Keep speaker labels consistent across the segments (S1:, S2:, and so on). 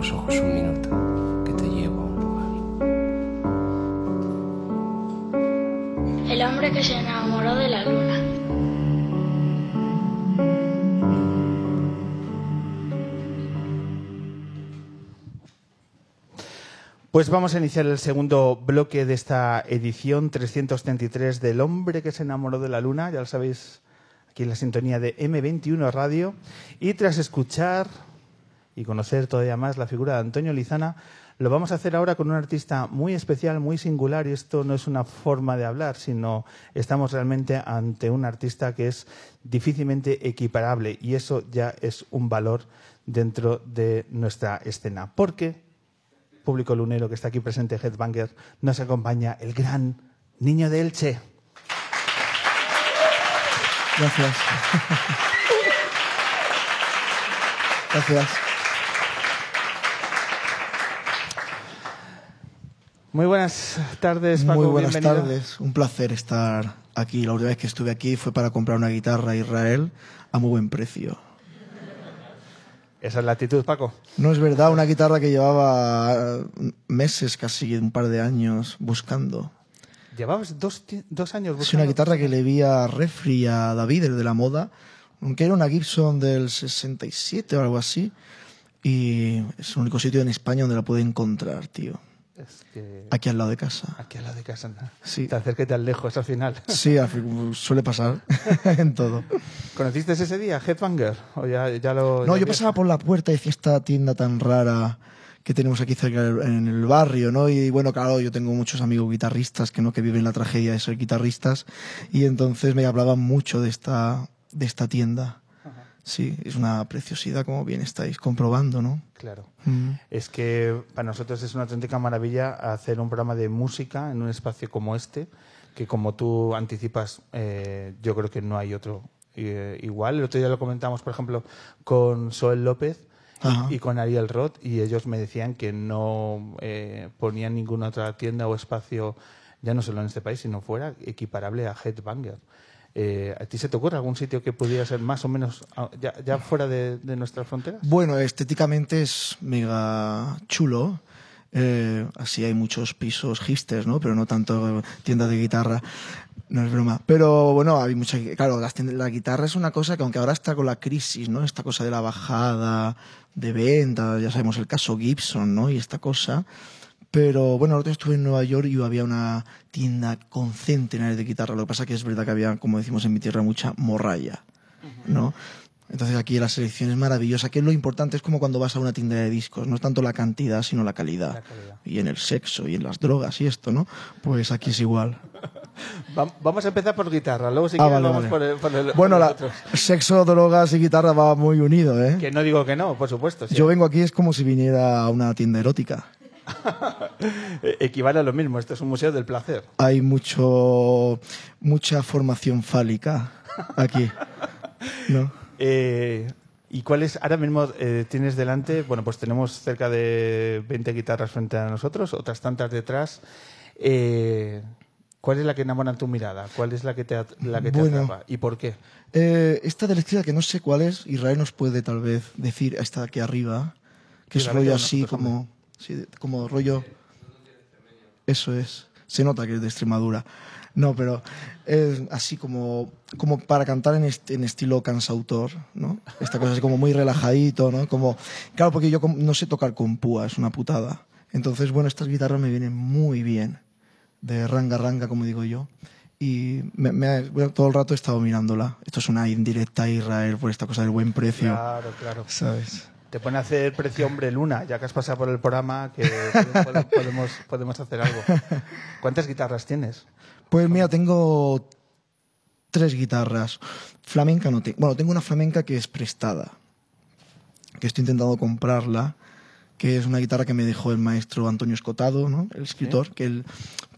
S1: los ojos un minuto, que te llevo a un
S2: lugar. El hombre que se enamoró de la luna.
S3: Pues vamos a iniciar el segundo bloque de esta edición 333 del hombre que se enamoró de la luna, ya lo sabéis, aquí en la sintonía de M21 Radio. Y tras escuchar y conocer todavía más la figura de Antonio Lizana, lo vamos a hacer ahora con un artista muy especial, muy singular, y esto no es una forma de hablar, sino estamos realmente ante un artista que es difícilmente equiparable, y eso ya es un valor dentro de nuestra escena. Porque público lunero que está aquí presente, Headbanger, nos acompaña el gran niño de Elche.
S4: Gracias. Gracias.
S3: Muy buenas tardes, Paco.
S4: Muy buenas
S3: bienvenido.
S4: tardes. Un placer estar aquí. La última vez que estuve aquí fue para comprar una guitarra a Israel a muy buen precio.
S3: Esa es la actitud, Paco.
S4: No es verdad, una guitarra que llevaba meses, casi un par de años buscando.
S3: Llevabas dos, dos años buscando.
S4: Es una guitarra que le vi a Refri, a David, el de la moda, aunque era una Gibson del 67 o algo así. Y es el único sitio en España donde la pude encontrar, tío. Aquí al lado de casa.
S3: Aquí al lado de casa. ¿no?
S4: Sí.
S3: Te acerques te lejos al final.
S4: Sí, suele pasar en todo.
S3: ¿Conociste ese día, Headbanger? ¿O ya, ya lo,
S4: no,
S3: ya
S4: yo pasaba por la puerta y decía esta tienda tan rara que tenemos aquí cerca en el barrio, ¿no? Y bueno, claro, yo tengo muchos amigos guitarristas que no que viven la tragedia de ser guitarristas y entonces me hablaban mucho de esta de esta tienda. Sí, es una preciosidad, como bien estáis comprobando, ¿no?
S3: Claro.
S4: Mm.
S3: Es que para nosotros es una auténtica maravilla hacer un programa de música en un espacio como este, que como tú anticipas, eh, yo creo que no hay otro eh, igual. El otro día lo comentamos, por ejemplo, con Soel López y, y, con Ariel Roth, y ellos me decían que no eh, ponían ninguna otra tienda o espacio, ya no solo en este país, sino fuera, equiparable a Headbanger. Eh, ¿A ti se te ocurre algún sitio que pudiera ser más o menos ya, ya fuera de, de, nuestras fronteras?
S4: Bueno, estéticamente es mega chulo. Eh, así hay muchos pisos hipsters, ¿no? Pero no tanto tiendas de guitarra. No es broma. Pero bueno, hay mucha. Claro, las tiendas, la guitarra es una cosa que, aunque ahora está con la crisis, ¿no? Esta cosa de la bajada de venta, ya sabemos el caso Gibson, ¿no? Y esta cosa. Pero bueno, el otro estuve en Nueva York y había una tienda con centenares de guitarras. Lo que pasa que es verdad que había, como decimos en mi tierra, mucha morralla, ¿no? Entonces aquí la selección es maravillosa, que lo importante es como cuando vas a una tienda de discos, no es tanto la cantidad, sino la calidad.
S3: La calidad.
S4: Y en el sexo y en las drogas y esto, ¿no? Pues aquí es igual.
S3: Vamos a empezar por guitarra, luego si
S4: Ah, vale,
S3: vamos
S4: vale.
S3: por el, por el-
S4: Bueno,
S3: por
S4: la, sexo, drogas y guitarra va muy unido, ¿eh?
S3: Que no digo que no, por supuesto. sí.
S4: Yo vengo aquí es como si viniera a una tienda erótica.
S3: Equivale a lo mismo, esto es un museo del placer.
S4: Hay mucho mucha formación fálica aquí, ¿no?
S3: Eh, ¿Y cuáles ahora mismo eh, tienes delante? Bueno, pues tenemos cerca de 20 guitarras frente a nosotros, otras tantas detrás. Eh, ¿Cuál es la que enamora tu mirada? ¿Cuál es la que te, at- la que te
S4: Bueno.
S3: atrapa? ¿Y por qué?
S4: Eh, esta de la izquierda, que no sé cuál es, Israel nos puede tal vez decir esta de aquí arriba, que es rollo así como, sí, como rollo... Eso es. Se nota que es de Extremadura. No, pero es así como, como para cantar en, est- en estilo cansautor, ¿no? Esta cosa así como muy relajadito, ¿no? Como, claro, porque yo no sé tocar con púa, es una putada. Entonces, bueno, estas guitarras me vienen muy bien, de ranga ranga, como digo yo. Y me, me bueno, todo el rato he estado mirándola. Esto es una indirecta a Israel por esta cosa del buen precio,
S3: Claro, claro.
S4: ¿sabes?
S3: Te pone a hacer precio hombre luna, ya que has pasado por el programa, que pode- podemos, podemos hacer algo. ¿Cuántas guitarras tienes?
S4: Pues mira, tengo tres guitarras. Flamenca no tengo. Bueno, tengo una flamenca que es prestada, que estoy intentando comprarla, que es una guitarra que me dejó el maestro Antonio Escotado, ¿no? El escritor, que él,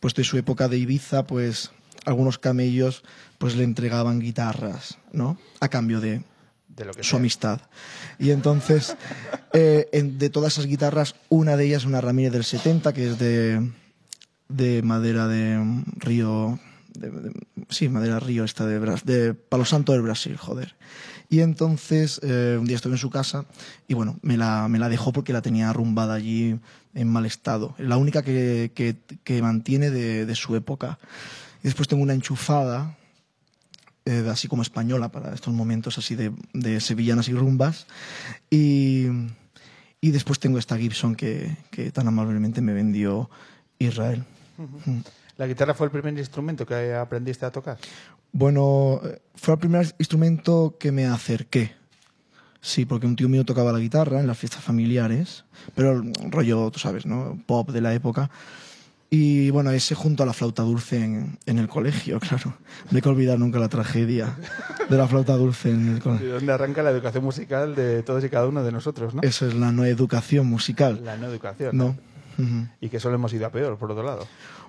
S4: pues de su época de Ibiza, pues algunos camellos pues le entregaban guitarras, ¿no? A cambio de,
S3: De lo que
S4: su
S3: sea.
S4: amistad. Y entonces, eh, en- de todas esas guitarras, una de ellas es una Ramírez del 70, que es de, de madera de río. de- de- sí, madera río esta de, de Palo Santo del Brasil, joder. Y entonces eh, un día estuve en su casa y bueno, me la, me la dejó porque la tenía arrumbada allí en mal estado. Es la única que, que, que mantiene de, de su época. Y después tengo una enchufada eh, así como española para estos momentos así de, de sevillanas y rumbas. Y, y después tengo esta Gibson que, que tan amablemente me vendió Israel. Mm.
S3: ¿La guitarra fue el primer instrumento que aprendiste a tocar?
S4: Bueno, fue el primer instrumento que me acerqué. Sí, porque un tío mío tocaba la guitarra en las fiestas familiares, pero el rollo, tú sabes, ¿no? Pop de la época. Y bueno, ese junto a la flauta dulce en, en el colegio, claro. No hay que olvidar nunca la tragedia de la flauta dulce en el
S3: ¿De
S4: colegio.
S3: dónde arranca la educación musical de todos y cada uno de nosotros, no?
S4: Eso es la no educación musical.
S3: La no educación.
S4: No. Ujú.
S3: Y que solo hemos ido a peor, por otro lado.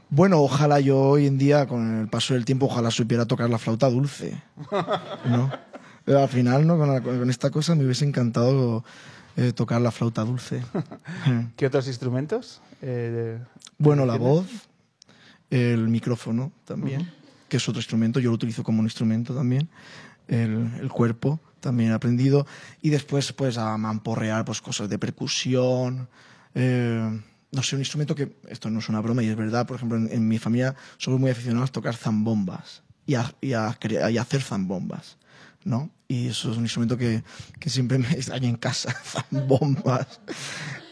S4: Bueno, ojalá yo hoy en día, con el paso del tiempo, ojalá supiera tocar la flauta dulce. ¿No? Pero al final, ¿no? Con, la- con esta cosa me hubiese encantado eh, tocar la flauta dulce.
S3: ¿Qué otros instrumentos? Eh,
S4: Bueno, la voz, el micrófono también, que es otro instrumento, yo lo utilizo como un instrumento también, el, el cuerpo también he aprendido, y después pues a mamporrear pues cosas de percusión, eh, no sé, un instrumento que, esto no es una broma y es verdad, por ejemplo, en, en mi familia somos muy aficionados a tocar zambombas y a, y a y a hacer zambombas, ¿no? Y eso es un instrumento que, que siempre me extraña en casa, zambombas.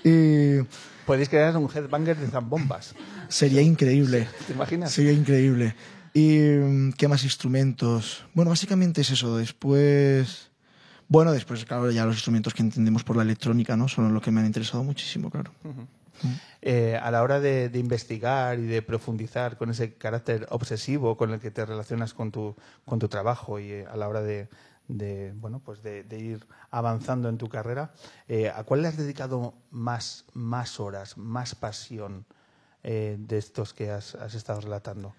S4: Y
S3: Podéis crear un headbanger de zambombas.
S4: sería increíble.
S3: ¿Te imaginas?
S4: Sería increíble. ¿Y mm, qué más instrumentos? Bueno, básicamente es eso. Después. Bueno, después, claro, ya los instrumentos que entendemos por la electrónica, ¿no? Son los que me han interesado muchísimo, claro.
S3: Eh, a la hora de, de investigar y de profundizar con ese carácter obsesivo con el que te relacionas con tu, con tu trabajo y eh, a la hora de, de, bueno, pues de, de ir avanzando en tu carrera, eh, ¿a cuál le has dedicado más, más horas, más pasión de estos que has, has estado relatando?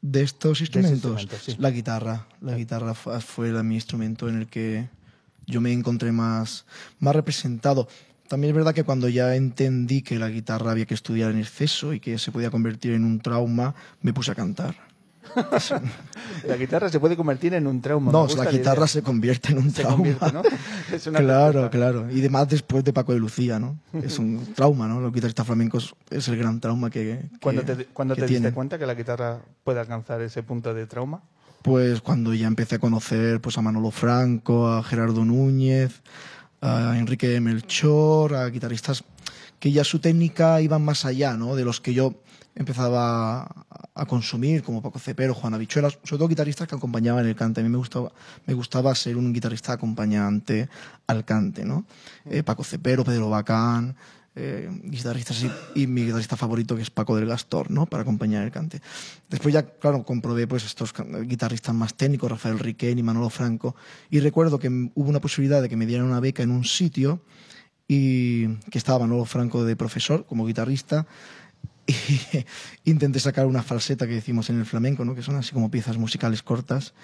S4: De estos instrumentos,
S3: instrumento, sí.
S4: la guitarra. La guitarra fu- fue mi instrumento en el que yo me encontré más, más representado. También es verdad que cuando ya entendí que la guitarra había que estudiar en exceso y que se podía convertir en un trauma, me puse a cantar.
S3: La guitarra se puede convertir en un trauma.
S4: No, la guitarra se convierte en un
S3: Se
S4: trauma.
S3: convierte, ¿no? Es una
S4: claro, claro. Y además después de Paco de Lucía, ¿no? Es un trauma, ¿no? Los guitarristas flamencos es el gran trauma que, que-
S3: ¿Cuándo te, cuándo
S4: que
S3: te diste cuenta que la guitarra puede alcanzar ese punto de trauma?
S4: Pues cuando ya empecé a conocer pues, a Manolo Franco, a Gerardo Núñez, a Enrique Melchor, a guitarristas que ya su técnica iban más allá, ¿no? De los que yo empezaba a- a consumir, como Paco Cepero, Juan Habichuelas, sobre todo guitarristas que acompañaban el cante. A mí me gustaba, me gustaba ser un guitarrista acompañante al cante, ¿no? Eh, Paco Cepero, Pedro Bacán, eh, guitarristas así, y mi guitarrista favorito que es Paco del Gastor, ¿no? Para acompañar el cante. Después ya, claro, comprobé pues estos guitarristas más técnicos, Rafael Riquén y Manolo Franco, y recuerdo que hubo una posibilidad de que me dieran una beca en un sitio y que estaba Manolo Franco de profesor como guitarrista y intenté sacar una falseta que decimos en el flamenco, ¿no? que son así como piezas musicales cortas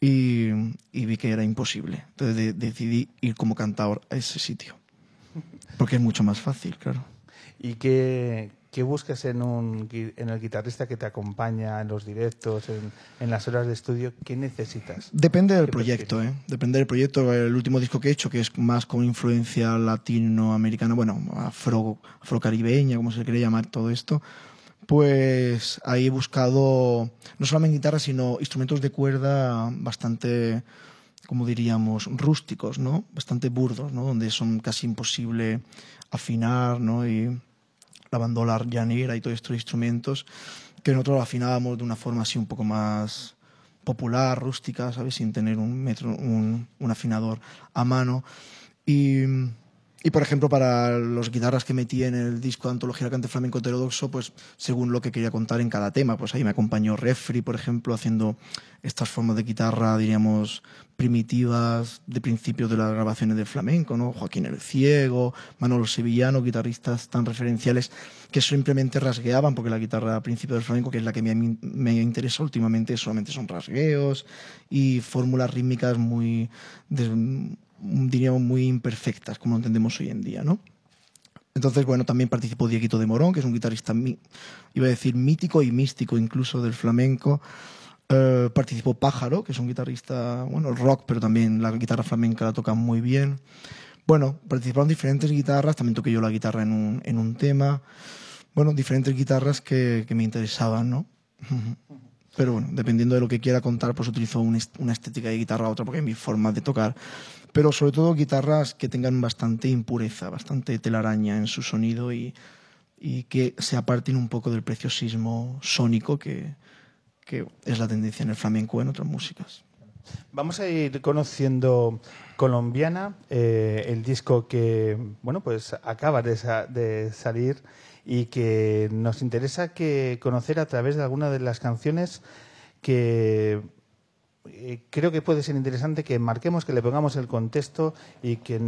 S4: y, y vi que era imposible. Entonces de- decidí ir como cantador a ese sitio. Porque es mucho más fácil, claro.
S3: ¿Y qué, qué buscas en, un, en el guitarrista que te acompaña en los directos, en, en las horas de estudio? ¿Qué necesitas?
S4: Depende del
S3: ¿Qué
S4: proyecto, ¿eh? Depende del proyecto. El último disco que he hecho, que es más con influencia latinoamericana, bueno, afro, afrocaribeña, como se quiere llamar todo esto, pues ahí he buscado no solamente guitarra, sino instrumentos de cuerda bastante, como diríamos, rústicos, ¿no? Bastante burdos, ¿no? Donde son casi imposible afinar, ¿no? Y la bandola llanera y todos estos instrumentos que nosotros afinábamos de una forma así un poco más popular, rústica, ¿sabes? Sin tener un metro, un, un afinador a mano. Y, y, por ejemplo, para los guitarras que metí en el disco de Antología Cante Flamenco Heterodoxo, pues según lo que quería contar en cada tema, pues ahí me acompañó Refri, por ejemplo, haciendo estas formas de guitarra, diríamos, primitivas de principios de las grabaciones del flamenco, ¿no? Joaquín el Ciego, Manolo Sevillano, guitarristas tan referenciales que simplemente rasgueaban, porque la guitarra a principio del flamenco, que es la que me, me interesa últimamente, solamente son rasgueos y fórmulas rítmicas muy, diríamos, muy imperfectas, como lo entendemos hoy en día, ¿no? Entonces, bueno, también participó Dieguito de Morón, que es un guitarrista, iba a decir, mítico y místico incluso del flamenco. Eh, participó Pájaro, que es un guitarrista, bueno, rock, pero también la guitarra flamenca la toca muy bien. Bueno, participaron diferentes guitarras, también toqué yo la guitarra en un, en un tema. Bueno, diferentes guitarras que, que me interesaban, ¿no? Pero bueno, dependiendo de lo que quiera contar, pues utilizo una estética de guitarra a otra, porque mi forma de tocar. Pero sobre todo guitarras que tengan bastante impureza, bastante telaraña en su sonido y, y que se aparten un poco del preciosismo sónico que, que es la tendencia en el flamenco o en otras músicas.
S3: Vamos a ir conociendo Colombiana, eh, el disco que bueno pues acaba de, sa- de salir y que nos interesa que conocer a través de alguna de las canciones que eh, creo que puede ser interesante que marquemos, que le pongamos el contexto y que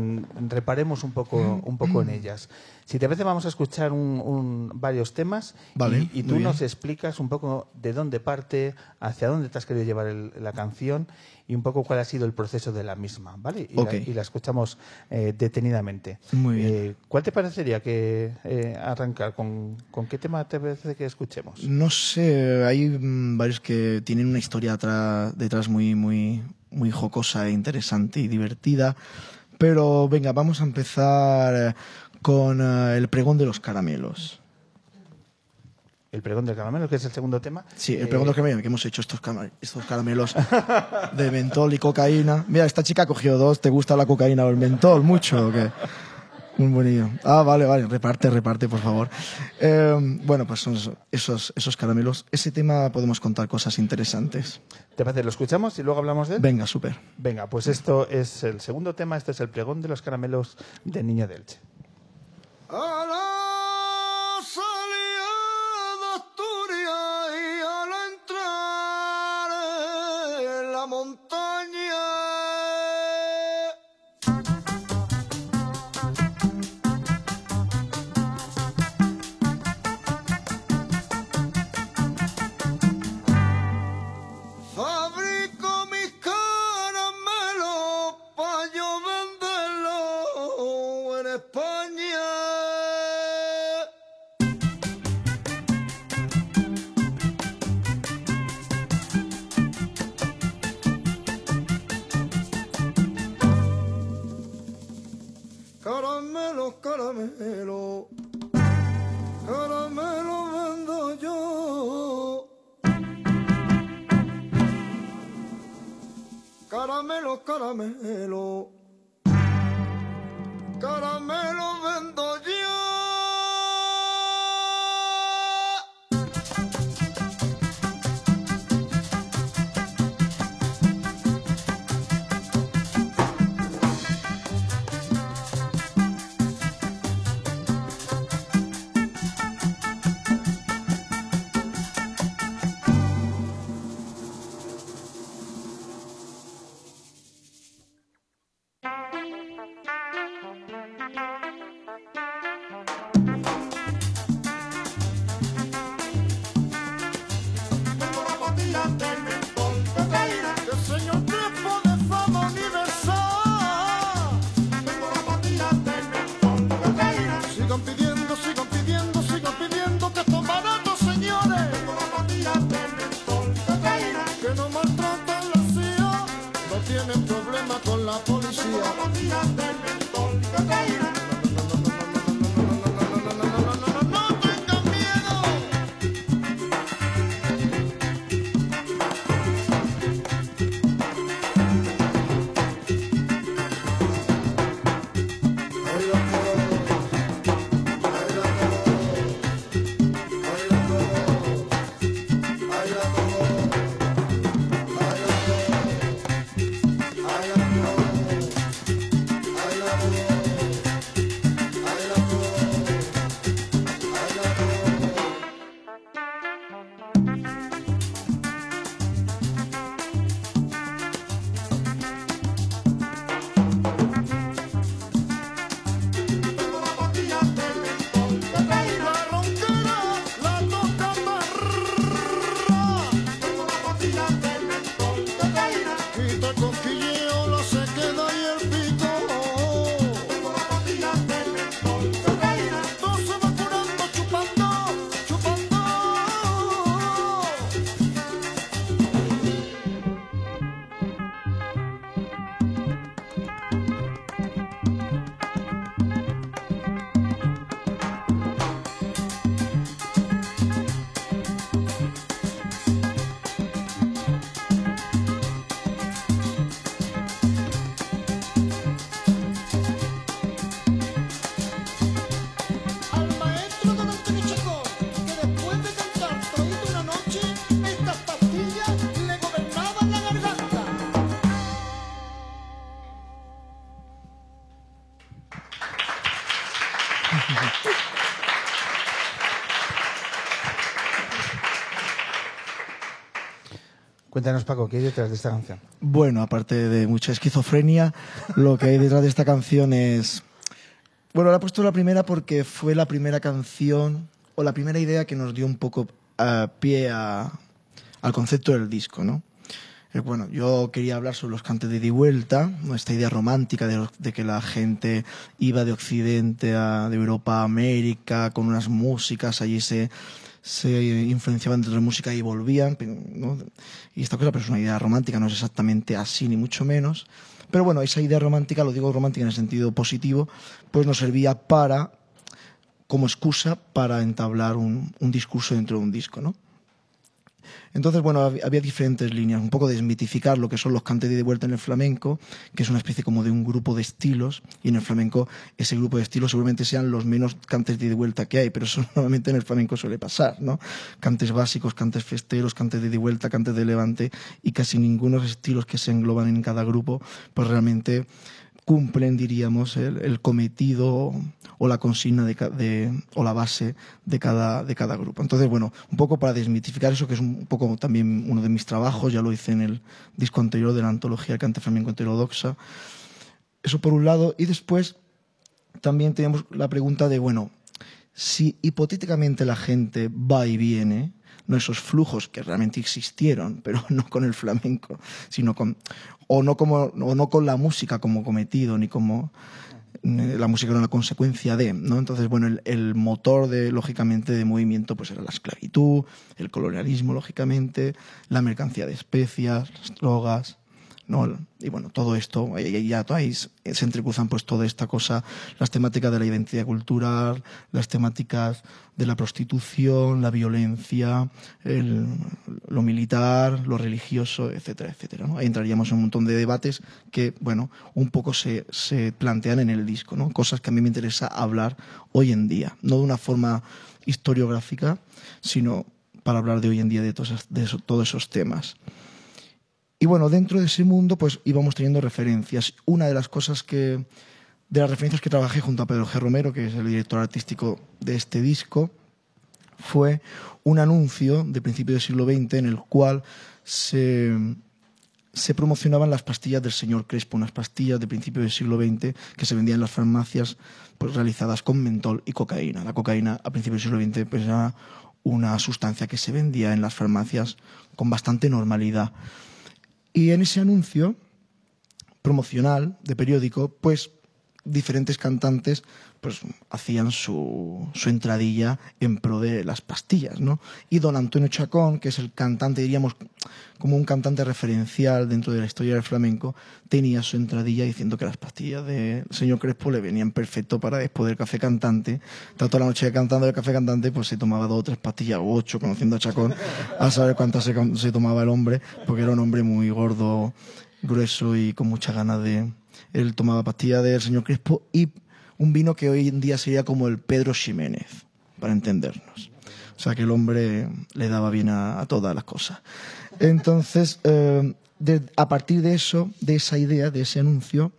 S3: reparemos un poco, un poco en ellas. Si te parece, vamos a escuchar un- un- varios temas
S4: Vale,
S3: y, y tú nos explicas un poco de dónde parte, hacia dónde te has querido llevar el- la canción y un poco cuál ha sido el proceso de la misma, ¿vale? Y,
S4: Ok.
S3: la, y la escuchamos eh, detenidamente.
S4: Muy bien.
S3: Eh, ¿Cuál te parecería que eh, arrancar? ¿Con, ¿Con qué tema te parece que escuchemos?
S4: No sé, hay mm, varios que tienen una historia detrás muy, muy, muy jocosa e interesante y divertida. Pero venga, vamos a empezar eh, con eh, el pregón de los caramelos.
S3: El pregón del caramelo, que es el segundo tema.
S4: Sí, el
S3: Eh,
S4: pregón de los caramelos, que hemos hecho estos caramelos de mentol y cocaína. Mira, esta chica ha cogido dos. ¿Te gusta la cocaína o el mentol? ¿Mucho o qué? Muy bonito. Ah, vale, vale. Reparte, reparte, por favor. Eh, bueno, pues son esos- esos, esos caramelos. Ese tema podemos contar cosas interesantes.
S3: ¿Te parece? ¿Lo escuchamos y luego hablamos de él?
S4: Venga, súper.
S3: Venga, pues esto es el segundo tema, este es el pregón de los caramelos de Niño de Elche.
S5: A la salida de Asturias y al entrar en la montaña. Caramelo, caramelo, vendo yo. Caramelo, caramelo, caramelo
S3: Cuéntanos, Paco, ¿qué hay detrás de esta canción?
S4: Bueno, aparte de mucha esquizofrenia, lo que hay detrás de esta canción es... Bueno, la he puesto la primera porque fue la primera canción o la primera idea que nos dio un poco eh, pie a- al concepto del disco, ¿no? Eh, Bueno, yo quería hablar sobre los cantes de ida y vuelta, esta idea romántica de, de que la gente iba de Occidente a de Europa a América con unas músicas, allí se, se influenciaban de otra música y volvían, ¿no? y esta cosa pero es una idea romántica, no es exactamente así ni mucho menos, pero bueno, esa idea romántica, lo digo romántica en el sentido positivo, pues nos servía para, como excusa para entablar un, un discurso dentro de un disco, ¿no? Entonces, bueno, hab- había diferentes líneas, un poco desmitificar lo que son los cantes de vuelta en el flamenco, que es una especie como de un grupo de estilos, y en el flamenco ese grupo de estilos seguramente sean los menos cantes de vuelta que hay, pero eso normalmente en el flamenco suele pasar, ¿no? Cantes básicos, cantes festeros, cantes de y vuelta, cantes de levante, y casi ninguno de los estilos que se engloban en cada grupo, pues realmente cumplen, diríamos, el, cometido o la consigna de, de- o la base de cada, de cada grupo. Entonces, bueno, un poco para desmitificar eso, que es un poco también uno de mis trabajos, ya lo hice en el disco anterior de la antología cante flamenco heterodoxa. Eso por un lado. Y después también tenemos la pregunta de, bueno, si hipotéticamente la gente va y viene, no esos flujos que realmente existieron, pero no con el flamenco, sino con o no como o no con la música como cometido ni como la música era una consecuencia de, ¿no? Entonces, bueno, el, el motor de lógicamente de movimiento pues era la esclavitud, el colonialismo lógicamente, la mercancía de especias, las drogas, Y bueno, todo esto, ya ahí se entrecruzan pues toda esta cosa, las temáticas de la identidad cultural, las temáticas de la prostitución, la violencia, el- lo militar, lo religioso, etcétera, etcétera. ¿no? Ahí entraríamos en un montón de debates que, bueno, un poco se, se plantean en el disco, ¿no? Cosas que a mí me interesa hablar hoy en día, no de una forma historiográfica, sino para hablar de hoy en día de todos, de todos esos temas. Y bueno, dentro de ese mundo, pues íbamos teniendo referencias. Una de las cosas que, de las referencias que trabajé junto a Pedro G. Romero, que es el director artístico de este disco, fue un anuncio de principio del siglo XX en el cual se, promocionaban las pastillas del señor Crespo, unas pastillas de principio del siglo XX que se vendían en las farmacias pues, realizadas con mentol y cocaína. La cocaína a principios del siglo XX pues, era una sustancia que se vendía en las farmacias con bastante normalidad. Y en ese anuncio promocional de periódico, pues diferentes cantantes pues hacían su, su entradilla en pro de las pastillas, ¿no? Y don Antonio Chacón, que es el cantante, diríamos, como un cantante referencial dentro de la historia del flamenco, tenía su entradilla diciendo que las pastillas del señor Crespo le venían perfecto para después del café cantante. Estaba toda la noche cantando el café cantante, pues se tomaba dos o tres pastillas, o ocho, conociendo a Chacón, a saber cuántas se, se tomaba el hombre, porque era un hombre muy gordo, grueso y con mucha ganas de... Él tomaba pastillas del señor Crespo y un vino que hoy en día sería como el Pedro Ximénez, para entendernos. O sea que el hombre le daba bien a, todas las cosas. Entonces, eh, a partir de eso, de esa idea, de ese anuncio,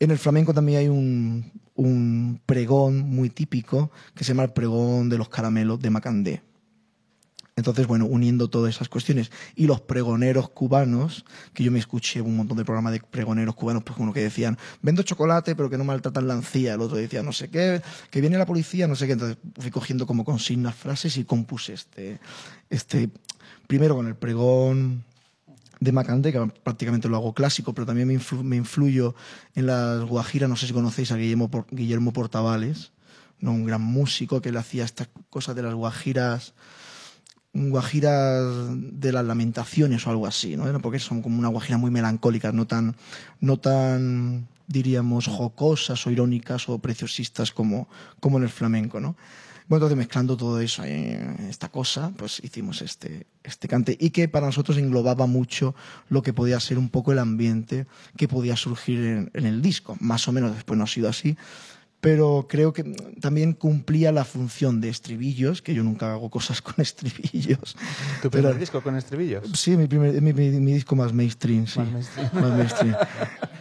S4: en el flamenco también hay un, un pregón muy típico que se llama el pregón de los caramelos de Macandé. Entonces, bueno, uniendo todas esas cuestiones y los pregoneros cubanos, que yo me escuché un montón de programas de pregoneros cubanos, pues uno que decían, vendo chocolate pero que no maltratan la encía, el otro decía, no sé qué, que viene la policía, no sé qué. Entonces fui cogiendo como consignas frases y compuse este, este primero con el pregón de Macandé, que prácticamente lo hago clásico, pero también me, me influyo en las guajiras, no sé si conocéis a Guillermo, Guillermo Portavales, ¿no? un gran músico que le hacía estas cosas de las guajiras guajiras de las lamentaciones o algo así, ¿no? Porque son como una guajira muy melancólicas, no tan, no tan diríamos jocosas o irónicas o preciosistas como, como en el flamenco, ¿no? Bueno, entonces mezclando todo eso en esta cosa, pues hicimos este, este cante y que para nosotros englobaba mucho lo que podía ser un poco el ambiente que podía surgir en el disco. Más o menos después no ha sido así, pero creo que también cumplía la función de estribillos, que yo nunca hago cosas con estribillos.
S3: ¿Tu primer
S4: Pero-
S3: disco con estribillos?
S4: Sí, mi, primer, mi, mi- mi disco más mainstream, sí.
S3: Más mainstream.
S4: Más mainstream.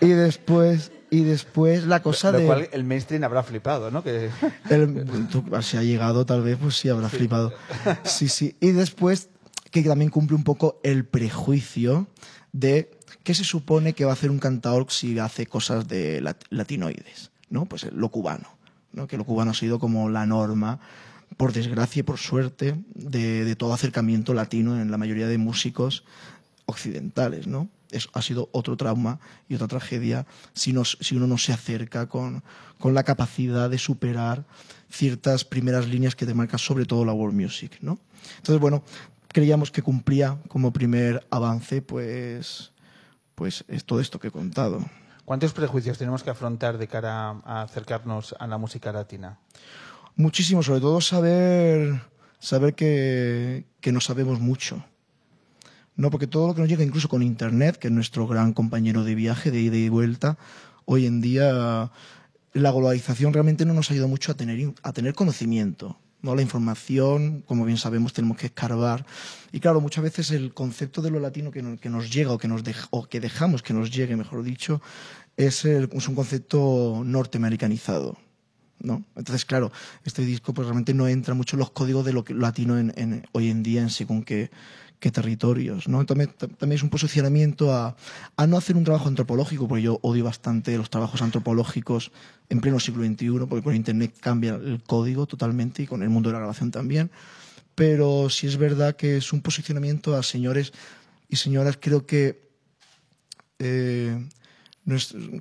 S4: Y después, Y después la cosa
S3: Lo
S4: de...
S3: cual el mainstream habrá flipado, ¿no? Que...
S4: El- si ha llegado, tal vez, pues sí habrá flipado. Sí, sí. Y después, que también cumple un poco el prejuicio de qué se supone que va a hacer un cantador si hace cosas de lat- latinoides, ¿no? Pues lo cubano, ¿no? Que lo cubano ha sido como la norma, por desgracia y por suerte, de, todo acercamiento latino en la mayoría de músicos occidentales, ¿no? Es, ha sido otro trauma y otra tragedia si, nos- si uno no se acerca con, con la capacidad de superar ciertas primeras líneas que te marca sobre todo la world music, ¿no? Entonces, bueno, creíamos que cumplía como primer avance, pues, pues es todo esto que he contado.
S3: ¿Cuántos prejuicios tenemos que afrontar de cara a acercarnos a la música latina?
S4: Muchísimo, sobre todo saber, saber que, que no sabemos mucho. No, porque todo lo que nos llega, incluso con Internet, que es nuestro gran compañero de viaje, de ida y vuelta, hoy en día la globalización realmente no nos ha ayudado mucho a tener, a tener conocimiento. ¿no? La información, como bien sabemos, tenemos que escarbar. Y claro, muchas veces el concepto de lo latino que nos, que nos llega o que, nos dej- o que dejamos que nos llegue, mejor dicho, es, el- es un concepto norteamericanizado. ¿no? Entonces, claro, este disco pues realmente no entra mucho en los códigos de lo que, latino en, en- hoy en día en según qué, qué territorios, ¿no? También, ta- también es un posicionamiento a, a no hacer un trabajo antropológico, porque yo odio bastante los trabajos antropológicos en pleno siglo XXI, porque con Internet cambia el código totalmente y con el mundo de la grabación también. Pero sí es verdad que es un posicionamiento a señores y señoras, creo que eh,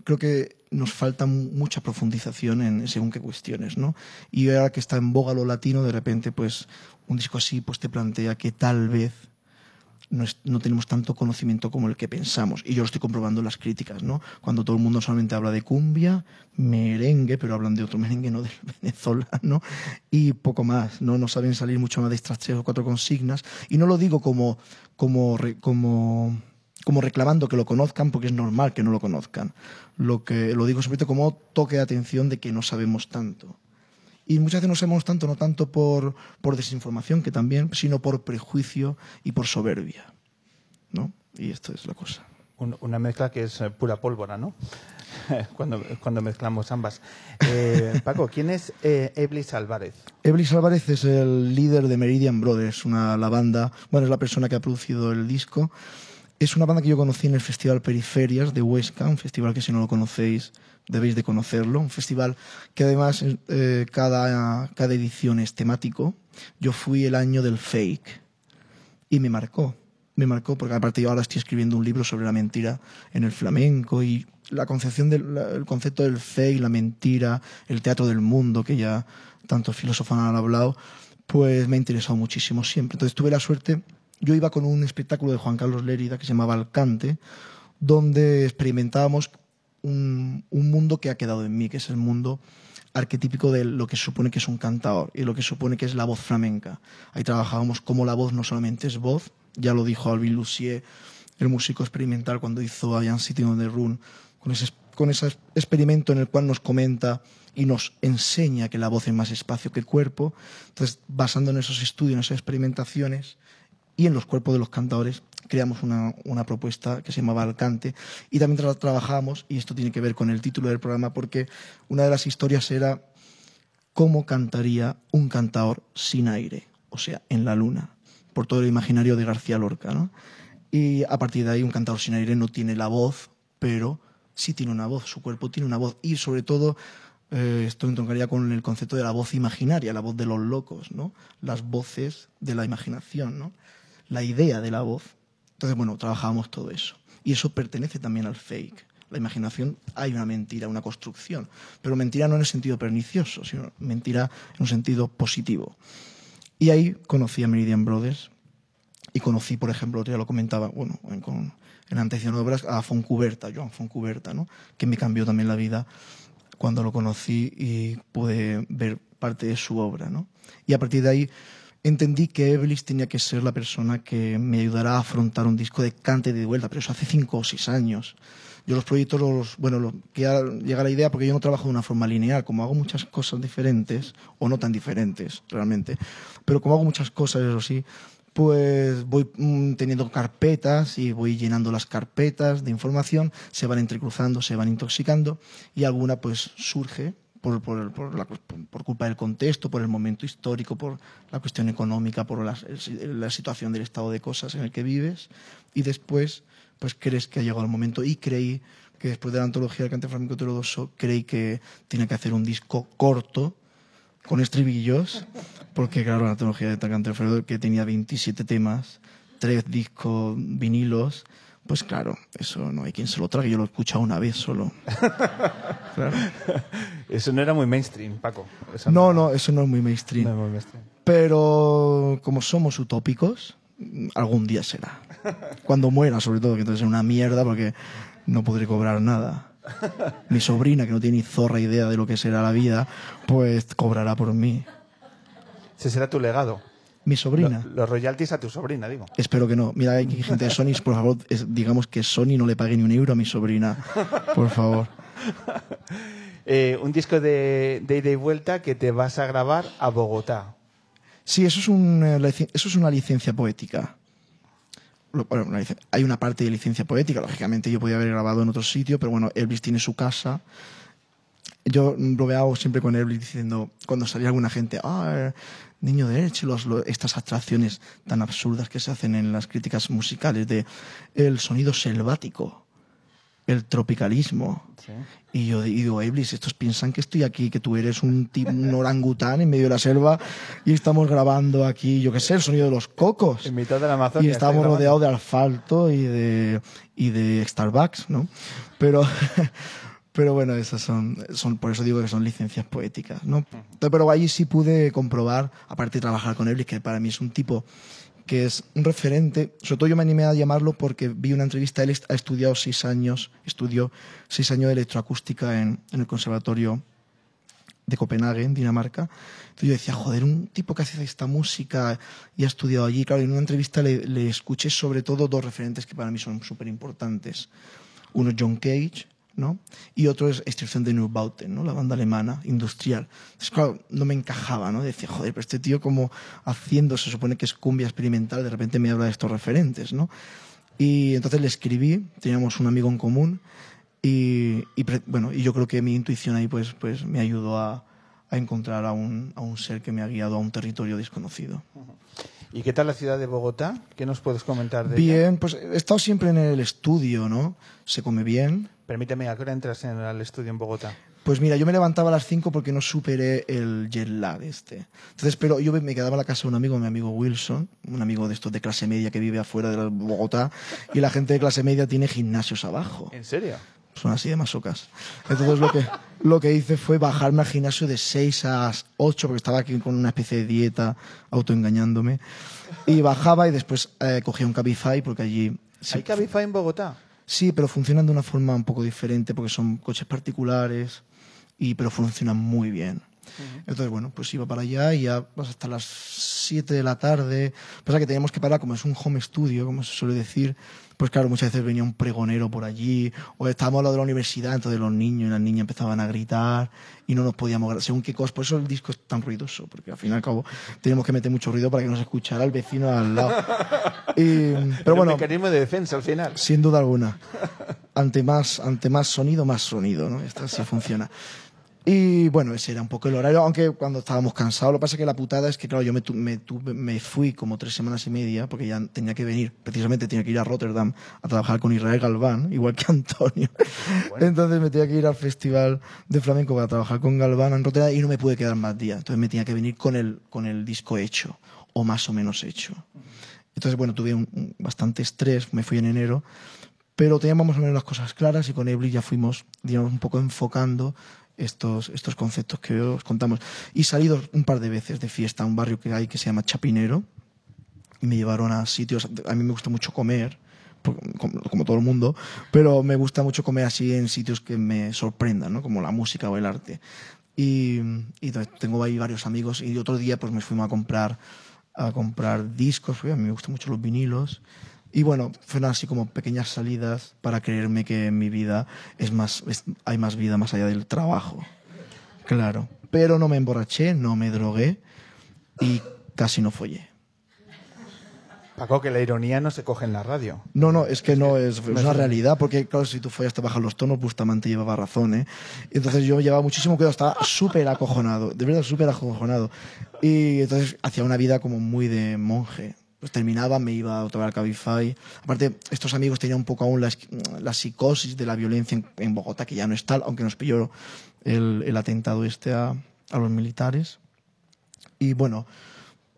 S4: creo que nos falta mu- mucha profundización en según qué cuestiones, ¿no? Y ahora que está en boga lo latino, de repente, pues, un disco así, pues te plantea que tal vez no, tenemos tanto conocimiento como el que pensamos. Y yo lo estoy comprobando en las críticas, ¿no? Cuando todo el mundo solamente habla de cumbia, merengue, pero hablan de otro merengue, no del venezolano, y poco más, ¿no? No saben salir mucho más de estas tres o cuatro consignas. Y no lo digo como, como, como, como reclamando que lo conozcan, porque es normal que no lo conozcan. Lo, que, lo digo sobre todo como toque de atención de que no sabemos tanto. Y muchas veces no sabemos tanto, no tanto por, por desinformación, que también, sino por prejuicio y por soberbia. ¿no? Y esto es la cosa.
S3: Un- una mezcla que es eh, pura pólvora, ¿no? cuando, cuando mezclamos ambas. Eh, Paco, ¿quién es eh, Eblis Álvarez?
S4: Eblis Álvarez es el líder de Meridian Brothers, una, la banda, bueno, es la persona que ha producido el disco. Es una banda que yo conocí en el Festival Periferias de Huesca, un festival que si no lo conocéis debéis de conocerlo, un festival que además eh, cada, cada edición es temático. Yo fui el año del fake y me marcó, me marcó porque aparte yo ahora estoy escribiendo un libro sobre la mentira en el flamenco y la concepción del el concepto del fake, la mentira, el teatro del mundo que ya tantos filósofos han hablado, pues me ha interesado muchísimo siempre. Entonces tuve la suerte, yo iba con un espectáculo de Juan Carlos Lérida que se llamaba Alcante, donde experimentábamos un, un mundo que ha quedado en mí, que es el mundo arquetípico de lo que supone que es un cantador y lo que supone que es la voz flamenca. Ahí trabajábamos como la voz no solamente es voz, ya lo dijo Alvin Lucier, el músico experimental, cuando hizo I Am Sitting on the Run, con ese, con ese experimento en el cual nos comenta y nos enseña que la voz es más espacio que cuerpo. Entonces, basando en esos estudios, en esas experimentaciones y en los cuerpos de los cantadores, creamos una, una propuesta que se llamaba Alcante y también tra- trabajamos, y esto tiene que ver con el título del programa, porque una de las historias era cómo cantaría un cantador sin aire, o sea, en la luna, por todo el imaginario de García Lorca. ¿no? Y a partir de ahí un cantador sin aire no tiene la voz, pero sí tiene una voz, su cuerpo tiene una voz y sobre todo eh, esto entroncaría con el concepto de la voz imaginaria, la voz de los locos, ¿no? las voces de la imaginación, ¿no? La idea de la voz. Entonces, bueno, trabajábamos todo eso. Y eso pertenece también al fake. La imaginación hay una mentira, una construcción, pero mentira no en el sentido pernicioso, sino mentira en un sentido positivo. Y ahí conocí a Meridian Brothers y conocí, por ejemplo, ya lo comentaba, bueno, en, con, en obras, a Foncuberta, Joan Foncuberta, ¿no? que me cambió también la vida cuando lo conocí y pude ver parte de su obra. ¿no? Y a partir de ahí entendí que Evelis tenía que ser la persona que me ayudara a afrontar un disco de cante de vuelta, pero eso hace cinco o seis años. Yo los proyectos, los, bueno, llega la idea porque yo no trabajo de una forma lineal, como hago muchas cosas diferentes, o no tan diferentes realmente, pero como hago muchas cosas, eso sí, pues voy mm, teniendo carpetas y voy llenando las carpetas de información, se van entrecruzando, se van intoxicando y alguna pues surge por, por, por por culpa del contexto, por el momento histórico, por la cuestión económica, por la, situación del estado de cosas en el que vives y después pues crees que ha llegado el momento y creí que después de la antología del cante flamenco heterodoxo creí que tenía que hacer un disco corto con estribillos, porque claro, la antología de Cante que tenía 27 temas, tres discos vinilos, pues claro, eso no hay quien se lo trague, yo lo he escuchado una vez solo. Claro.
S3: Eso no era muy mainstream, Paco. Eso
S4: No, no, eso no es muy mainstream.
S3: no era muy mainstream.
S4: Pero como somos utópicos, algún día será. Cuando muera, sobre todo, que entonces es una mierda porque no podré cobrar nada. Mi sobrina, que no tiene ni zorra idea de lo que será la vida, pues cobrará por mí.
S3: Ese será tu legado.
S4: Mi
S3: Lo-
S4: sobrina.
S3: los royalties a tu sobrina, digo.
S4: Espero que no. Mira, hay gente de Sony, por favor, es- digamos que Sony no le pague ni un euro a mi sobrina. Por favor.
S3: Eh, un disco de, de ida y vuelta que te vas a grabar a Bogotá.
S4: Sí, eso es, un, eh, eso es una licencia poética. Lo- bueno, una hay una parte de licencia poética, lógicamente yo podía haber grabado en otro sitio, pero bueno, Elvis tiene su casa. Yo bromeaba siempre con Elvis diciendo, cuando salía alguna gente, ah, niño de Elche, los- estas abstracciones tan absurdas que se hacen en las críticas musicales de el sonido selvático, el tropicalismo. Y yo digo, Eblis, estos piensan que estoy aquí, que tú eres un, orangután en medio de la selva y estamos grabando aquí, yo qué sé, el sonido de los cocos.
S3: En mitad de la Amazonia.
S4: Y estamos rodeados de asfalto y de, y de Starbucks, ¿no? Pero, pero bueno, esas son, son, por eso digo que son licencias poéticas, ¿no? Pero allí sí pude comprobar, aparte de trabajar con Eblis, que para mí es un tipo que es un referente, sobre todo yo me animé a llamarlo porque vi una entrevista, él ha estudiado seis años, estudió seis años de electroacústica en, el conservatorio de Copenhague, en Dinamarca. Entonces yo decía, joder, un tipo que hace esta música y ha estudiado allí. Claro, en una entrevista le, escuché sobre todo dos referentes que para mí son súper importantes. Uno John Cage, ¿no? Y otro es Extracción de Neubauten, ¿no? La banda alemana, industrial. Entonces, claro, no me encajaba, ¿no? Decía, joder, pero este tío como haciendo, se supone que es cumbia experimental, de repente me habla de estos referentes, ¿no? Y entonces le escribí, teníamos un amigo en común y, y bueno, y yo creo que mi intuición ahí pues, pues me ayudó a, a encontrar a un, a un ser que me ha guiado a un territorio desconocido.
S3: ¿Y qué tal la ciudad de Bogotá? ¿Qué nos puedes comentar de ella?
S4: Bien, pues he estado siempre en el estudio, ¿no? Se come bien.
S3: Permíteme, ¿a qué hora entras en el estudio en Bogotá?
S4: Pues mira, yo me levantaba a las 5 porque no superé el jet lag este. Entonces, pero yo me quedaba en la casa de un amigo, mi amigo Wilson, un amigo de estos de clase media que vive afuera de Bogotá, y la gente de clase media tiene gimnasios abajo.
S3: ¿En serio?
S4: Son así de masocas. Entonces lo que, lo que hice fue bajarme al gimnasio de 6 a 8, porque estaba aquí con una especie de dieta, autoengañándome. Y bajaba y después eh, cogía un Cabify, porque allí...
S3: ¿Hay Cabify en Bogotá?
S4: Sí, pero funcionan de una forma un poco diferente, porque son coches particulares, y, pero funcionan muy bien. Entonces, bueno, pues iba para allá y ya pues, hasta las 7 de la tarde. Pasa que teníamos que parar, como es un home studio, como se suele decir, pues claro, muchas veces venía un pregonero por allí, o estábamos al lado de la universidad, entonces los niños y las niñas empezaban a gritar y no nos podíamos según qué cosas. Por eso el disco es tan ruidoso, porque al fin y al cabo teníamos que meter mucho ruido para que nos escuchara el vecino al lado. Y- pero
S3: Un
S4: bueno,
S3: mecanismo de defensa al final.
S4: sin duda alguna. Ante más, ante más sonido, más sonido, ¿no? Esto así funciona. Y bueno, ese era un poco el horario, aunque cuando estábamos cansados, lo que pasa es que la putada es que, claro, yo me, tu- me, fui como tres semanas y media, porque ya tenía que venir, precisamente tenía que ir a Rotterdam a trabajar con Israel Galván, igual que Antonio. Entonces me tenía que ir al Festival de Flamenco para trabajar con Galván en Rotterdam y no me pude quedar más días. Entonces me tenía que venir con el, con el disco hecho, o más o menos hecho. Entonces, bueno, tuve un- un bastante estrés, me fui en enero, pero teníamos más o menos las cosas claras y con Ebli ya fuimos, digamos, un poco enfocando estos, estos conceptos que os contamos. Y salí dos- un par de veces de fiesta a un barrio que hay que se llama Chapinero y me llevaron a sitios, a mí me gusta mucho comer, como, todo el mundo, pero me gusta mucho comer así en sitios que me sorprendan, ¿no? como la música o el arte. Y, tengo ahí varios amigos y otro día pues me fuimos a comprar a comprar discos, a mí me gustan mucho los vinilos. Y bueno, fueron así como pequeñas salidas para creerme que en mi vida es más, es- hay más vida más allá del trabajo. Claro. Pero no me emborraché, no me drogué y casi no follé.
S3: Paco, que la ironía no se coge en la radio.
S4: No, no, es que no es, una realidad, porque claro, si tú follas te bajan los tonos, Bustamante llevaba razón, ¿eh? Entonces yo llevaba muchísimo cuidado, estaba súper acojonado, de verdad súper acojonado. Y entonces hacía una vida como muy de monje. Pues terminaba, me iba otra vez al Cabify. Aparte, estos amigos tenían un poco aún la, la psicosis de la violencia en, en Bogotá, que ya no es tal, aunque nos pilló el, el atentado este a, a los militares. Y bueno,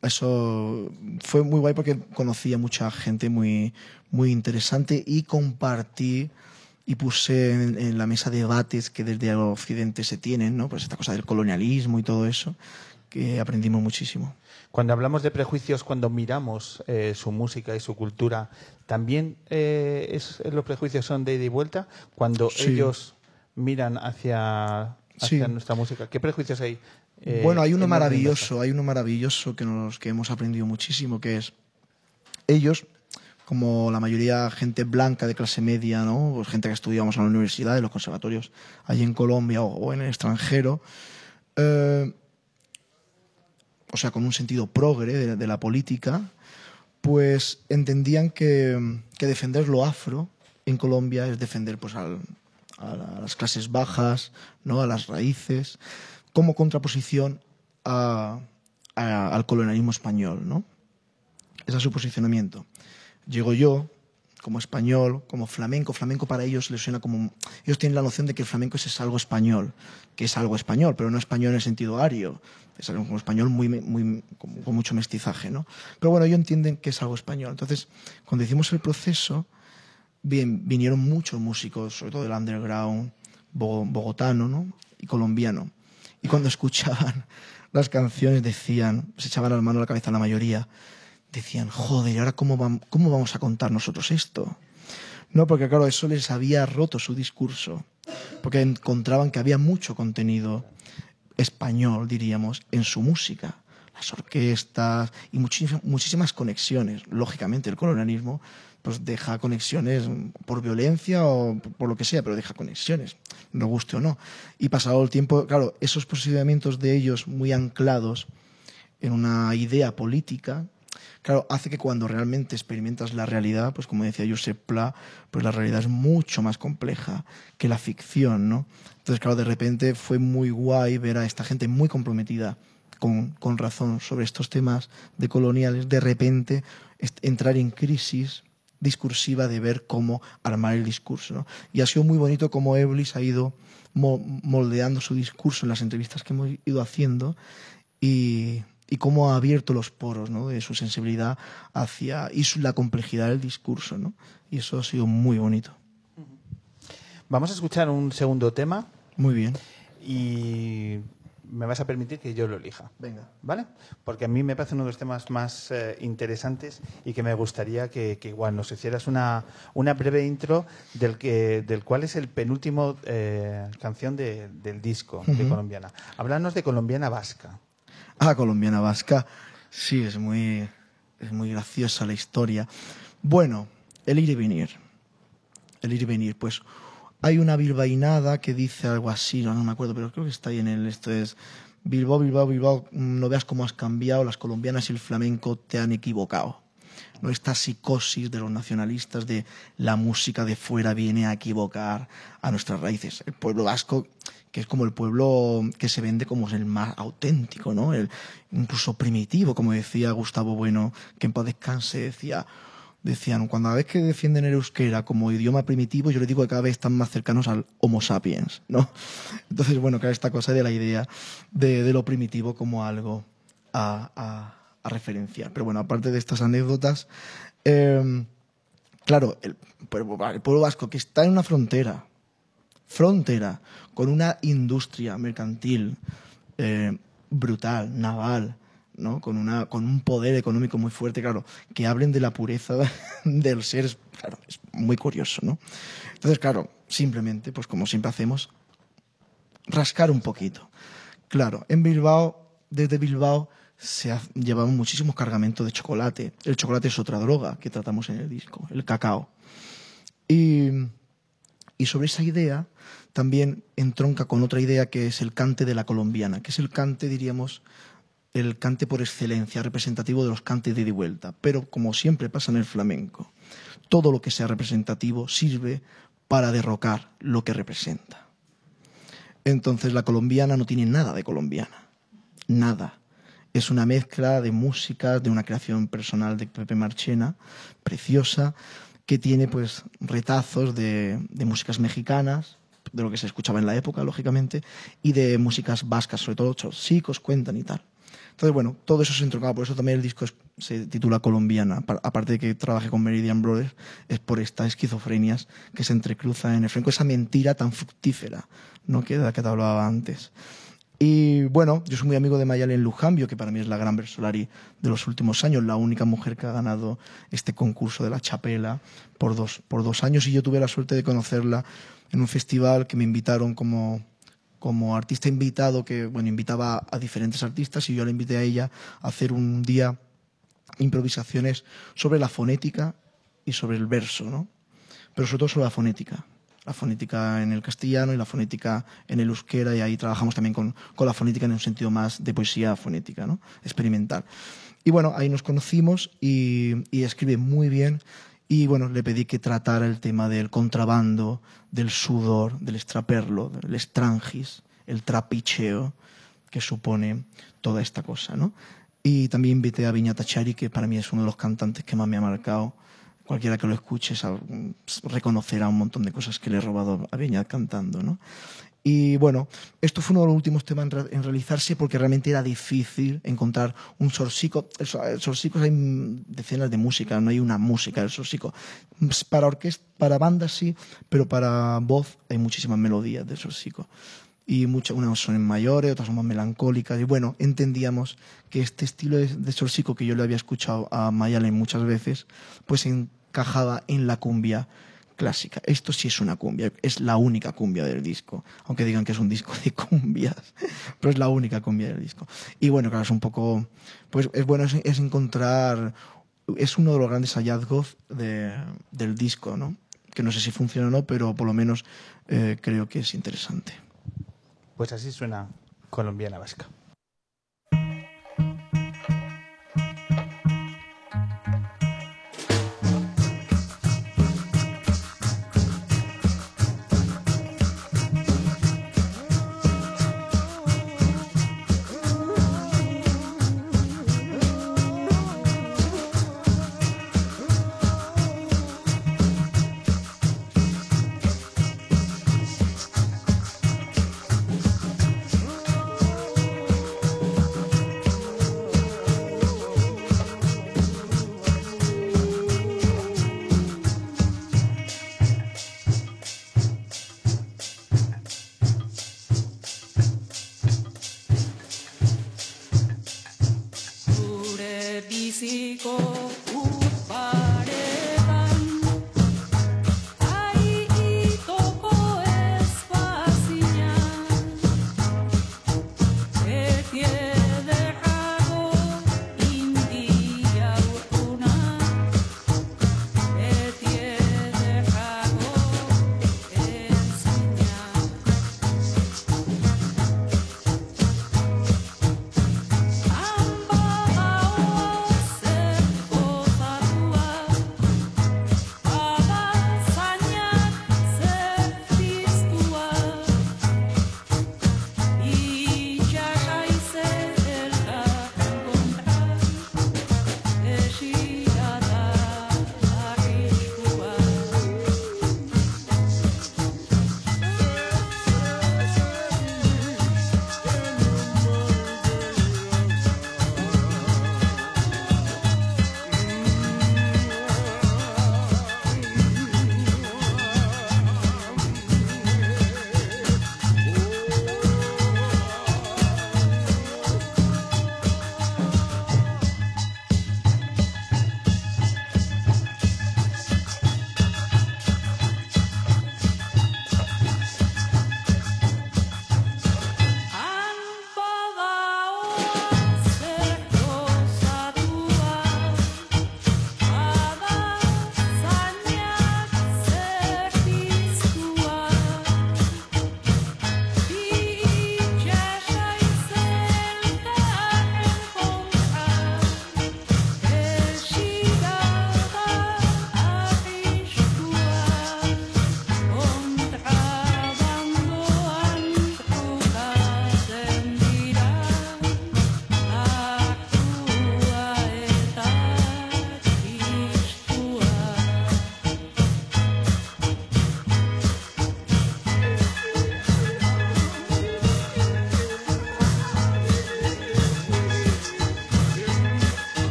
S4: eso fue muy guay porque conocí a mucha gente muy, muy interesante y compartí y puse en, en la mesa debates que desde el occidente se tienen, ¿no? Pues esta cosa del colonialismo y todo eso, que aprendimos muchísimo.
S3: Cuando hablamos de prejuicios, cuando miramos eh, su música y su cultura, ¿también eh, es, los prejuicios son de ida y vuelta? Cuando
S4: Sí.
S3: ellos miran hacia,
S4: Sí.
S3: nuestra música, ¿qué prejuicios hay? eh,
S4: bueno, hay uno maravilloso, hay uno maravilloso que, nos, que hemos aprendido muchísimo, que es ellos, como la mayoría gente blanca de clase media, ¿no? Pues gente que estudiamos en la universidad, en los conservatorios, allí en Colombia o, o en el extranjero, eh, o sea, con un sentido progre de, la política, pues entendían que, defender lo afro en Colombia es defender pues, a, la- a las clases bajas, ¿no? a las raíces, como contraposición al colonialismo español. ¿no? Ese es su posicionamiento. Llego yo, como español, como flamenco. Flamenco para ellos les suena como... Ellos tienen la noción de que el flamenco es, algo español, que es algo español, pero no español en el sentido ario. Es algo como español muy, muy, con, mucho mestizaje, ¿no? Pero bueno, ellos entienden que es algo español. Entonces, cuando hicimos el proceso, bien, vinieron muchos músicos, sobre todo del underground bo- bogotano ¿no? y colombiano. Y cuando escuchaban las canciones decían, se echaban las manos a la cabeza la mayoría, decían, joder, ¿y ahora cómo, cómo vamos a contar nosotros esto? No, porque claro, eso les había roto su discurso, porque encontraban que había mucho contenido español, diríamos, en su música. Las orquestas y muchísimas, conexiones. Lógicamente, el colonialismo pues deja conexiones por violencia o por lo que sea, pero deja conexiones, nos guste o no. Y pasado el tiempo, claro, esos posicionamientos de ellos muy anclados en una idea política, claro, hace que cuando realmente experimentas la realidad, pues como decía Josep Pla, pues la realidad es mucho más compleja que la ficción, ¿no? Entonces, claro, de repente fue muy guay ver a esta gente muy comprometida con, con razón sobre estos temas de coloniales, de repente entrar en crisis discursiva de ver cómo armar el discurso. ¿no? Y ha sido muy bonito cómo Eblis ha ido mo- moldeando su discurso en las entrevistas que hemos ido haciendo y, y cómo ha abierto los poros ¿no? de su sensibilidad hacia y su- la complejidad del discurso. ¿no? Y eso ha sido muy bonito.
S3: Vamos a escuchar un segundo tema
S4: Muy bien.
S3: y me vas a permitir que yo lo elija.
S4: Venga.
S3: ¿Vale? Porque a mí me parece uno de los temas más eh, interesantes y que me gustaría que, que igual nos hicieras una, una breve intro del, que, del cual es el penúltimo eh, canción de- del disco de. Colombiana. Háblanos de Colombiana Vasca.
S4: Ah, colombiana vasca. Sí, es muy, es muy graciosa la historia. Bueno, el ir y venir. El ir y venir. Pues hay una bilbainada que dice algo así, no, no me acuerdo, pero creo que está ahí en el. Esto es. Bilbao, Bilbao, Bilbao, no veas cómo has cambiado, las colombianas y el flamenco te han equivocado. ¿no? Esta psicosis de los nacionalistas de la música de fuera viene a equivocar a nuestras raíces. El pueblo vasco, que es como el pueblo que se vende como el más auténtico, ¿no? El, incluso primitivo, como decía Gustavo Bueno, que en paz descanse, decía, decían, cuando a vez que defienden el euskera como idioma primitivo, yo les digo que cada vez están más cercanos al Homo sapiens, ¿no? Entonces, bueno, claro, esta cosa de la idea de, de lo primitivo como algo a, a- a referenciar. Pero bueno, aparte de estas anécdotas, eh, claro, el pueblo vasco que está en una frontera, frontera, con una industria mercantil eh, brutal, naval, ¿no? Con, una, con un poder económico muy fuerte, claro, que hablen de la pureza del ser, es, claro, es muy curioso, ¿no? Entonces, claro, simplemente, pues como siempre hacemos, rascar un poquito. Claro, en Bilbao, desde Bilbao, se ha- llevamos muchísimos cargamentos de chocolate. El chocolate es otra droga que tratamos en el disco, el cacao. Y, y sobre esa idea también entronca con otra idea que es el cante de la colombiana, que es el cante, diríamos, el cante por excelencia, representativo de los cantes de ida y vuelta. Pero como siempre pasa en el flamenco, todo lo que sea representativo sirve para derrocar lo que representa. Entonces la colombiana no tiene nada de colombiana, nada. Es una mezcla de músicas, de una creación personal de Pepe Marchena, preciosa, que tiene pues retazos de músicas mexicanas, de lo que se escuchaba en la época, lógicamente, y de músicas vascas, sobre todo chicos cuentan y tal. Entonces, bueno, todo eso se entrocaba, por eso también el disco se titula Colombiana, Pa- aparte de que trabaje con Meridian Brothers, es por esta esquizofrenias que se entrecruza en el flamenco, esa mentira tan fructífera, ¿no? que, de la que te hablaba antes. Y bueno, yo soy muy amigo de Mayalen Lujambio, que para mí es la gran versolari de los últimos años, la única mujer que ha ganado este concurso de la chapela por dos, por dos años. Y yo tuve la suerte de conocerla en un festival que me invitaron como, como artista invitado, que bueno, invitaba a diferentes artistas y yo la invité a ella a hacer un día improvisaciones sobre la fonética y sobre el verso, ¿no? Pero sobre todo sobre la fonética. La fonética en el castellano y la fonética en el euskera, y ahí trabajamos también con, con la fonética en un sentido más de poesía fonética, ¿no? experimental. Y bueno, ahí nos conocimos y, y escribe muy bien. Y bueno, le pedí que tratara el tema del contrabando, del sudor, del extraperlo, del estrangis, el trapicheo que supone toda esta cosa, ¿no? Y también invité a Viña Tachari, que para mí es uno de los cantantes que más me ha marcado. Cualquiera que lo escuche sab- reconocerá un montón de cosas que le he robado a Viña cantando, ¿no? Y bueno, esto fue uno de los últimos temas en, re- en realizarse porque realmente era difícil encontrar un sorsico. El, so- el sorsico hay mm, decenas de música, no hay una música del sorsico. Para orquesta, para bandas sí, pero para voz hay muchísimas melodías del sorsico y muchas, unas son en mayores, otras son más melancólicas. Y bueno, entendíamos que este estilo de, de sorsico que yo le había escuchado a Mayalen muchas veces, pues encajaba en la cumbia clásica. Esto sí es una cumbia, es la única cumbia del disco, aunque digan que es un disco de cumbias, pero es la única cumbia del disco. Y bueno, claro, es un poco, pues es bueno es, es encontrar, es uno de los grandes hallazgos de- del disco, ¿no? Que no sé si funciona o no, pero por lo menos eh, creo que es interesante.
S3: Pues así suena colombiana vasca.
S5: músico.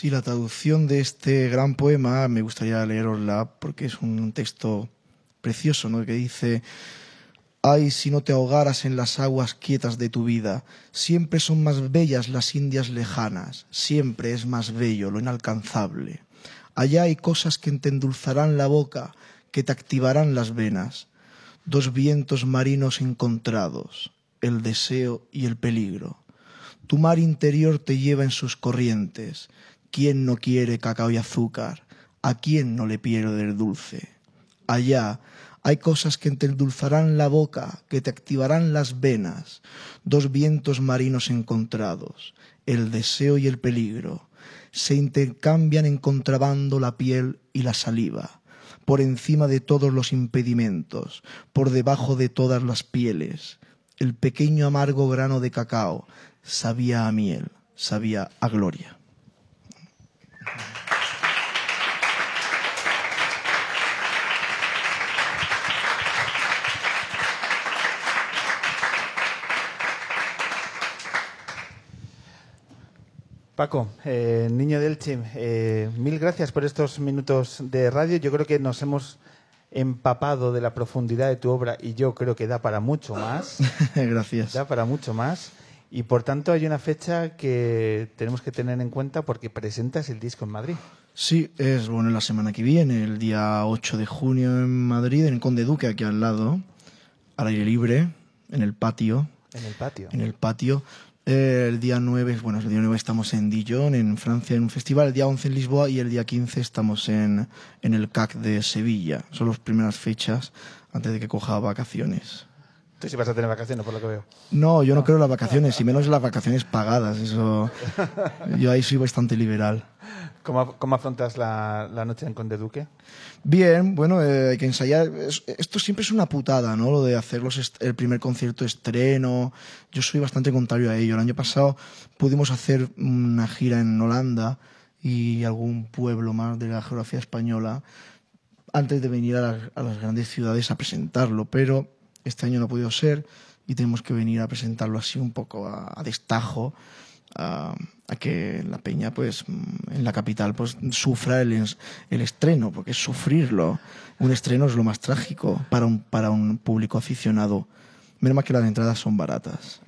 S4: Sí, la traducción de este gran poema me gustaría leerosla porque es un texto precioso, ¿no? Que dice, ay, si no te ahogaras en las aguas quietas de tu vida, siempre son más bellas las Indias lejanas, siempre es más bello lo inalcanzable. Allá hay cosas que te endulzarán la boca, que te activarán las venas, dos vientos marinos encontrados, el deseo y el peligro. Tu mar interior te lleva en sus corrientes. ¿Quién no quiere cacao y azúcar? ¿A quién no le pierde el dulce? Allá hay cosas que te endulzarán la boca, que te activarán las venas. Dos vientos marinos encontrados, el deseo y el peligro. Se intercambian en contrabando la piel y la saliva por encima de todos los impedimentos, por debajo de todas las pieles. El pequeño amargo grano de cacao sabía a miel, sabía a gloria.
S3: Paco, eh, niño del Chim, eh, mil gracias por estos minutos de radio. Yo creo que nos hemos empapado de la profundidad de tu obra y yo creo que da para mucho más.
S4: Gracias.
S3: Da para mucho más. Y por tanto hay una fecha que tenemos que tener en cuenta porque presentas el disco en Madrid.
S4: Sí, es bueno la semana que viene, el día 8 de junio en Madrid, en el Conde Duque, aquí al lado, al aire libre, en el patio.
S3: En el patio.
S4: En el patio. Eh, el día 9, bueno, el día 9 estamos en Dijon, en Francia, en un festival. El día 11 en Lisboa y el día 15 estamos en, en el CAC de Sevilla. Son las primeras fechas antes de que coja vacaciones.
S3: Tú sí vas a tener vacaciones, por lo que veo.
S4: No, yo no creo en las vacaciones, y menos en las vacaciones pagadas. Eso, yo ahí soy bastante liberal.
S3: ¿Cómo, cómo afrontas la, la noche en Conde Duque?
S4: Bien, bueno, eh, hay que ensayar. Es- esto siempre es una putada, ¿no? Lo de hacer los el primer concierto estreno. Yo soy bastante contrario a ello. El año pasado pudimos hacer una gira en Holanda y algún pueblo más de la geografía española antes de venir a las, a las grandes ciudades a presentarlo, pero este año no ha podido ser y tenemos que venir a presentarlo así un poco a, destajo, a, que la peña, pues, mm, en la capital, pues, sufra el, el estreno, porque sufrirlo. Un estreno es lo más trágico para un, para un público aficionado. Menos mal que las entradas son baratas.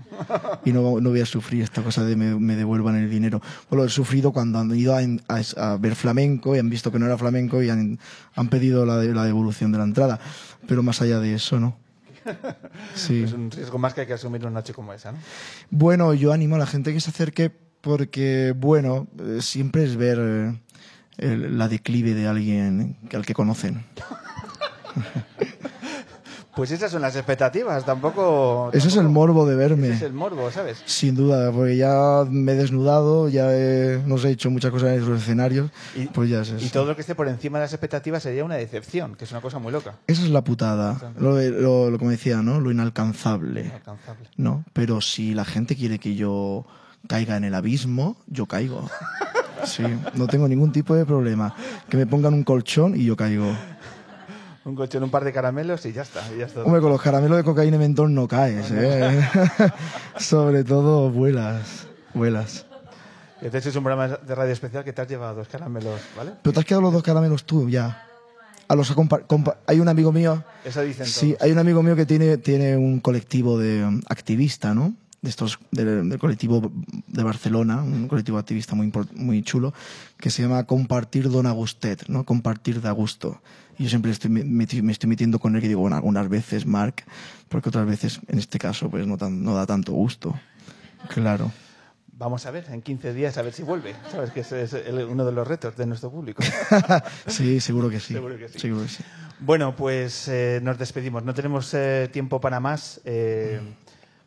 S4: Y no, no voy a sufrir esta cosa de me, me devuelvan el dinero. Lo he sufrido cuando han ido a, ver flamenco y han visto que no era flamenco y han, han pedido la, la devolución de la entrada. Pero más allá de eso, ¿no? Sí.
S3: Es un riesgo más que hay que asumir una noche como esa, ¿no?
S4: Bueno, yo animo a la gente que se acerque porque, bueno, eh, siempre es ver eh, el- la declive de alguien al que conocen.
S3: Pues esas son las expectativas, tampoco...
S4: Ese es el morbo de verme.
S3: Ese es el morbo, ¿sabes?
S4: Sin duda, porque ya me he desnudado, ya he, no sé, he hecho muchas cosas en los escenarios,
S3: Y,
S4: pues ya es eso.
S3: y todo lo que esté por encima de las expectativas sería una decepción, que es una cosa muy loca.
S4: Esa es la putada, lo, lo, lo como decía, ¿no? Lo inalcanzable,
S3: Inalcanzable.
S4: ¿no? Pero si la gente quiere que yo caiga en el abismo, yo caigo. Sí, no tengo ningún tipo de problema. Que me pongan un colchón y yo caigo.
S3: Un colchón, un par de caramelos y ya está. y ya está.
S4: Hombre, con los caramelos de cocaína y mentol no caes, ¿eh? Sobre todo vuelas, vuelas.
S3: Este es un programa de radio especial que te has llevado dos caramelos, ¿vale?
S4: Pero te has quedado los dos caramelos tú, ya. A los compa- hay un amigo mío,
S3: Eso dicen
S4: sí,
S3: todos.
S4: hay un amigo mío que tiene, tiene un colectivo de activista, ¿no? De estos, del, del colectivo de Barcelona, un colectivo activista muy, muy chulo, que se llama Compartir Don Agustet, ¿no? Compartir de a gusto. Y yo siempre estoy, me, estoy metiendo con él y digo, bueno, algunas veces, Marc, porque otras veces, en este caso, pues no, tan- no da tanto gusto. Claro.
S3: Vamos a ver, en 15 días, a ver si vuelve. ¿Sabes? Que ese es uno de los retos de nuestro público.
S4: Sí, seguro que sí.
S3: Seguro que sí.
S4: Seguro que sí.
S3: Bueno, pues eh, nos despedimos. No tenemos eh, tiempo para más. Eh,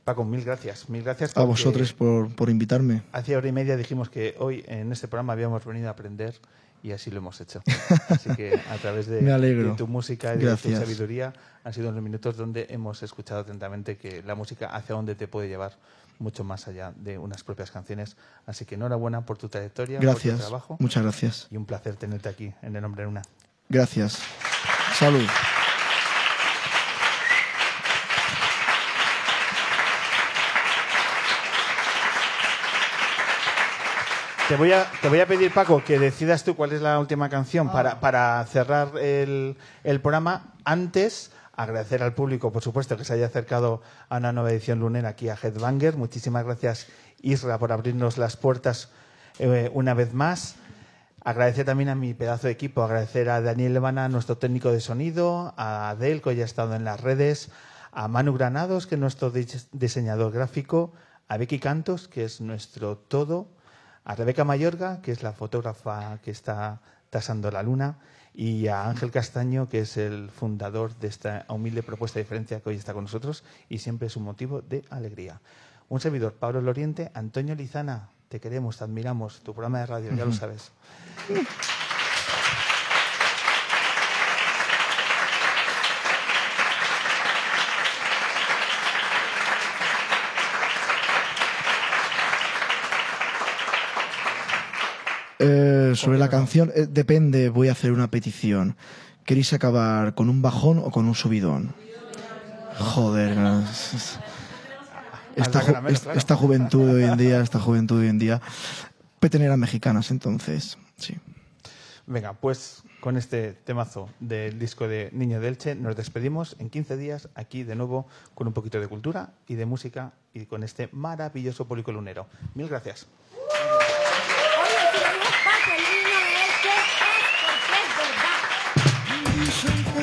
S3: Paco, mil gracias. Mil gracias.
S4: A vosotros por, por invitarme.
S3: Hace hora y media dijimos que hoy en este programa habíamos venido a aprender y así lo hemos hecho. Así que a través de, de tu música y de
S4: Gracias.
S3: tu sabiduría han sido unos minutos donde hemos escuchado atentamente que la música hacia dónde te puede llevar mucho más allá de unas propias canciones. Así que enhorabuena por tu trayectoria, por tu
S4: Gracias.
S3: trabajo
S4: Muchas gracias.
S3: y un placer tenerte aquí en el nombre de una.
S4: Gracias. Salud.
S3: Te voy, a, te voy a pedir, Paco, que decidas tú cuál es la última canción para, para cerrar el, el programa. Antes, agradecer al público, por supuesto, que se haya acercado a una nueva edición lunera aquí a Headbanger. Muchísimas gracias, Isra, por abrirnos las puertas eh, una vez más. Agradecer también a mi pedazo de equipo, agradecer a Daniel Levana, nuestro técnico de sonido, a Adel, que hoy ha estado en las redes, a Manu Granados, que es nuestro dis- diseñador gráfico, a Becky Cantos, que es nuestro todo, a Rebeca Mayorga, que es la fotógrafa que está tasando la luna, y a Ángel Castaño, que es el fundador de esta humilde propuesta de diferencia que hoy está con nosotros y siempre es un motivo de alegría. Un servidor, Pablo Loriente, Antonio Lizana, te queremos, te admiramos, tu programa de radio, ya lo sabes.
S4: Sobre la canción, eh, depende, voy a hacer una petición. ¿Queréis acabar con un bajón o con un subidón? Joder, esta, ju- esta juventud de hoy en día, esta juventud de hoy en día, peteneras mexicanas, entonces, sí.
S3: Venga, pues con este temazo del disco de Niño de Elche nos despedimos en 15 días aquí de nuevo con un poquito de cultura y de música y con este maravilloso público lunero. Mil gracias.
S6: Le